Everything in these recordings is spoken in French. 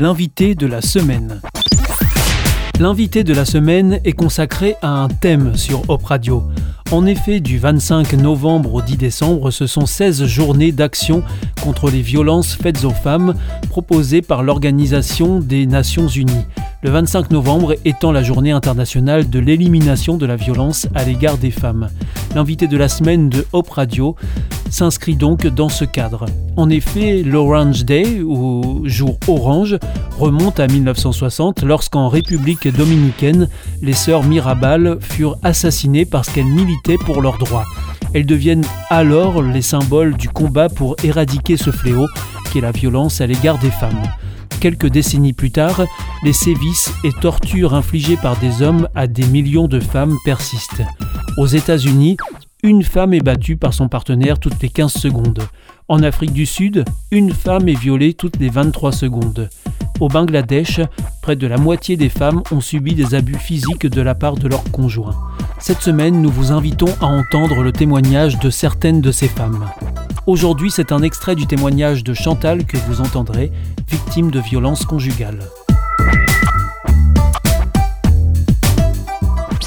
l'invité de la semaine. L'invité de est consacré à un thème sur Hop Radio. En effet, du 25 novembre au 10 décembre, ce sont 16 journées d'action contre les violences faites aux femmes proposées par l'Organisation des Nations Unies le 25 novembre étant la journée internationale de l'élimination de la violence à l'égard des femmes. L'invité de la semaine de Hope Radio s'inscrit donc dans ce cadre. En effet, l'Orange Day, ou jour orange, remonte à 1960 lorsqu'en République dominicaine, les sœurs Mirabal furent assassinées parce qu'elles militaient pour leurs droits. Elles deviennent alors les symboles du combat pour éradiquer ce fléau qui est la violence à l'égard des femmes. Quelques décennies plus tard, les sévices et tortures infligées par des hommes à des millions de femmes persistent. Aux États-Unis, une femme est battue par son partenaire toutes les 15 secondes. En Afrique du Sud, une femme est violée toutes les 23 secondes. Au Bangladesh, près de la moitié des femmes ont subi des abus physiques de la part de leurs conjoints. Cette semaine, nous vous invitons à entendre le témoignage de certaines de ces femmes. Aujourd'hui, c'est un extrait du témoignage de Chantal que vous entendrez, victime de violences conjugales.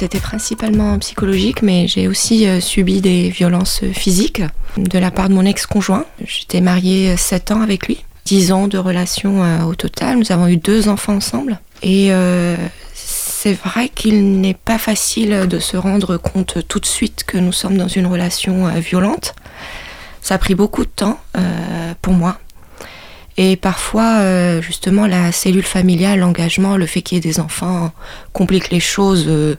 C'était principalement psychologique, mais j'ai aussi euh, subi des violences physiques de la part de mon ex-conjoint. J'étais mariée 7 ans avec lui, 10 ans de relation euh, au total. Nous avons eu deux enfants ensemble. Et euh, c'est vrai qu'il n'est pas facile de se rendre compte tout de suite que nous sommes dans une relation violente. Ça a pris beaucoup de temps euh, pour moi. Et parfois, euh, justement, la cellule familiale, l'engagement, le fait qu'il y ait des enfants complique les choses euh,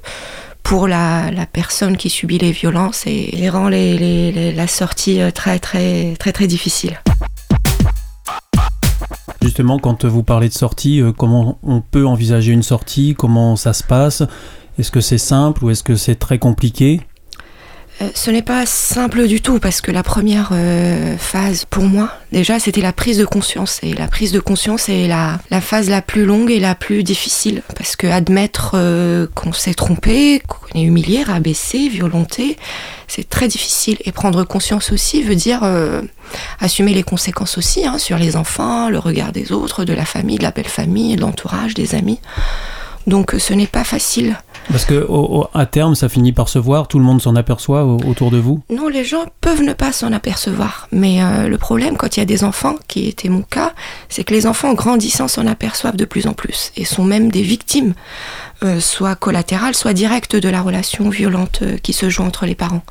pour la, personne qui subit les violences et, rend la sortie très, très, très, très difficile. Justement, quand vous parlez de sortie, comment on peut envisager une sortie? Comment ça se passe? Est-ce que c'est simple ou est-ce que c'est très compliqué? Euh, ce n'est pas simple du tout parce que la première euh, phase pour moi, déjà, c'était la prise de conscience. Et la prise de conscience est la, phase la plus longue et la plus difficile parce que admettre euh, qu'on s'est trompé, qu'on est humilié, rabaissé, violenté, c'est très difficile. Et prendre conscience aussi veut dire assumer les conséquences aussi hein, sur les enfants, le regard des autres, de la famille, de la belle famille, de l'entourage, des amis. Donc ce n'est pas facile. Parce que à terme, ça finit par se voir, tout le monde s'en aperçoit autour de vous Non, les gens peuvent ne pas s'en apercevoir. Mais euh, le problème, quand il y a des enfants, qui était mon cas, c'est que les enfants grandissant s'en aperçoivent de plus en plus et sont même des victimes, euh, soit collatérales, soit directes de la relation violente euh, qui se joue entre les parents.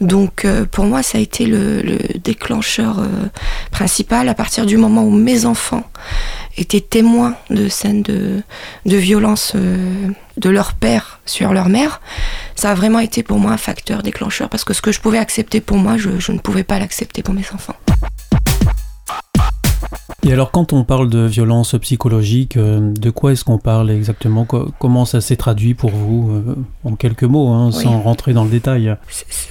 Donc pour moi, ça a été le, déclencheur principal à partir du moment où mes enfants étaient témoins de scènes de, de violence euh, de leur père sur leur mère, ça a vraiment été pour moi un facteur déclencheur parce que ce que je pouvais accepter pour moi, je, je ne pouvais pas l'accepter pour mes enfants. Et alors quand on parle de violence psychologique, euh, de quoi est-ce qu'on parle exactement? Comment ça s'est traduit pour vous euh, En quelques mots, hein, sans rentrer dans le détail?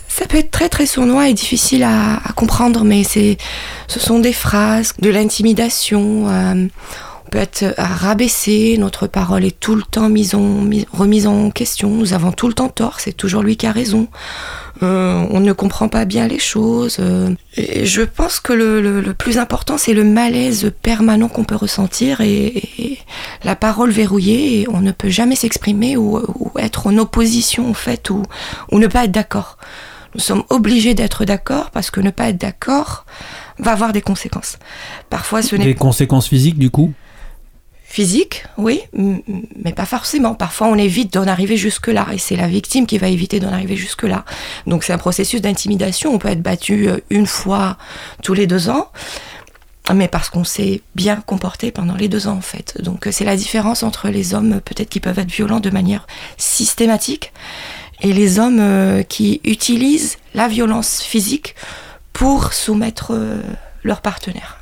Ça peut être très très sournois et difficile à, comprendre, mais c'est, ce sont des phrases, de l'intimidation. Euh, peut être rabaissé, notre parole est tout le temps mise en, remise en question, nous avons tout le temps tort, c'est toujours lui qui a raison. Euh, on ne comprend pas bien les choses. Euh, et je pense que le, plus important, c'est le malaise permanent qu'on peut ressentir et, la parole verrouillée. On ne peut jamais s'exprimer ou, être en opposition, en fait, ou, ou ne pas être d'accord. Nous sommes obligés d'être d'accord parce que ne pas être d'accord va avoir des conséquences. Parfois, ce n'est des conséquences physiques, du coup? Physique, oui, mais pas forcément. Parfois, on évite d'en arriver jusque-là, et c'est la victime qui va éviter d'en arriver jusque-là. Donc, c'est un processus d'intimidation. On peut être battu euh, une fois tous les deux ans, mais parce qu'on s'est bien comporté pendant les deux ans, en fait. Donc, c'est la différence entre les hommes, peut-être qui peuvent être violents de manière systématique, et les hommes euh, qui utilisent la violence physique pour soumettre euh, leur partenaire.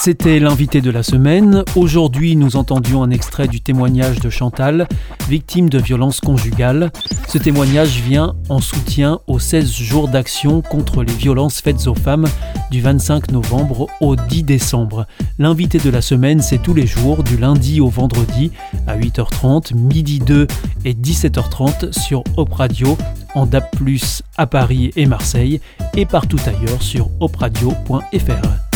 C'était l'invité de la semaine. Aujourd'hui, nous entendions un extrait du témoignage de Chantal, victime de violences conjugales. Ce témoignage vient en soutien aux 16 jours d'action contre les violences faites aux femmes du 25 novembre au 10 décembre. L'invité de la semaine, c'est tous les jours, du lundi au vendredi, à 8h30, midi 2 et 17h30 sur Op Radio, en DAP+, à Paris et Marseille, et partout ailleurs sur opradio.fr.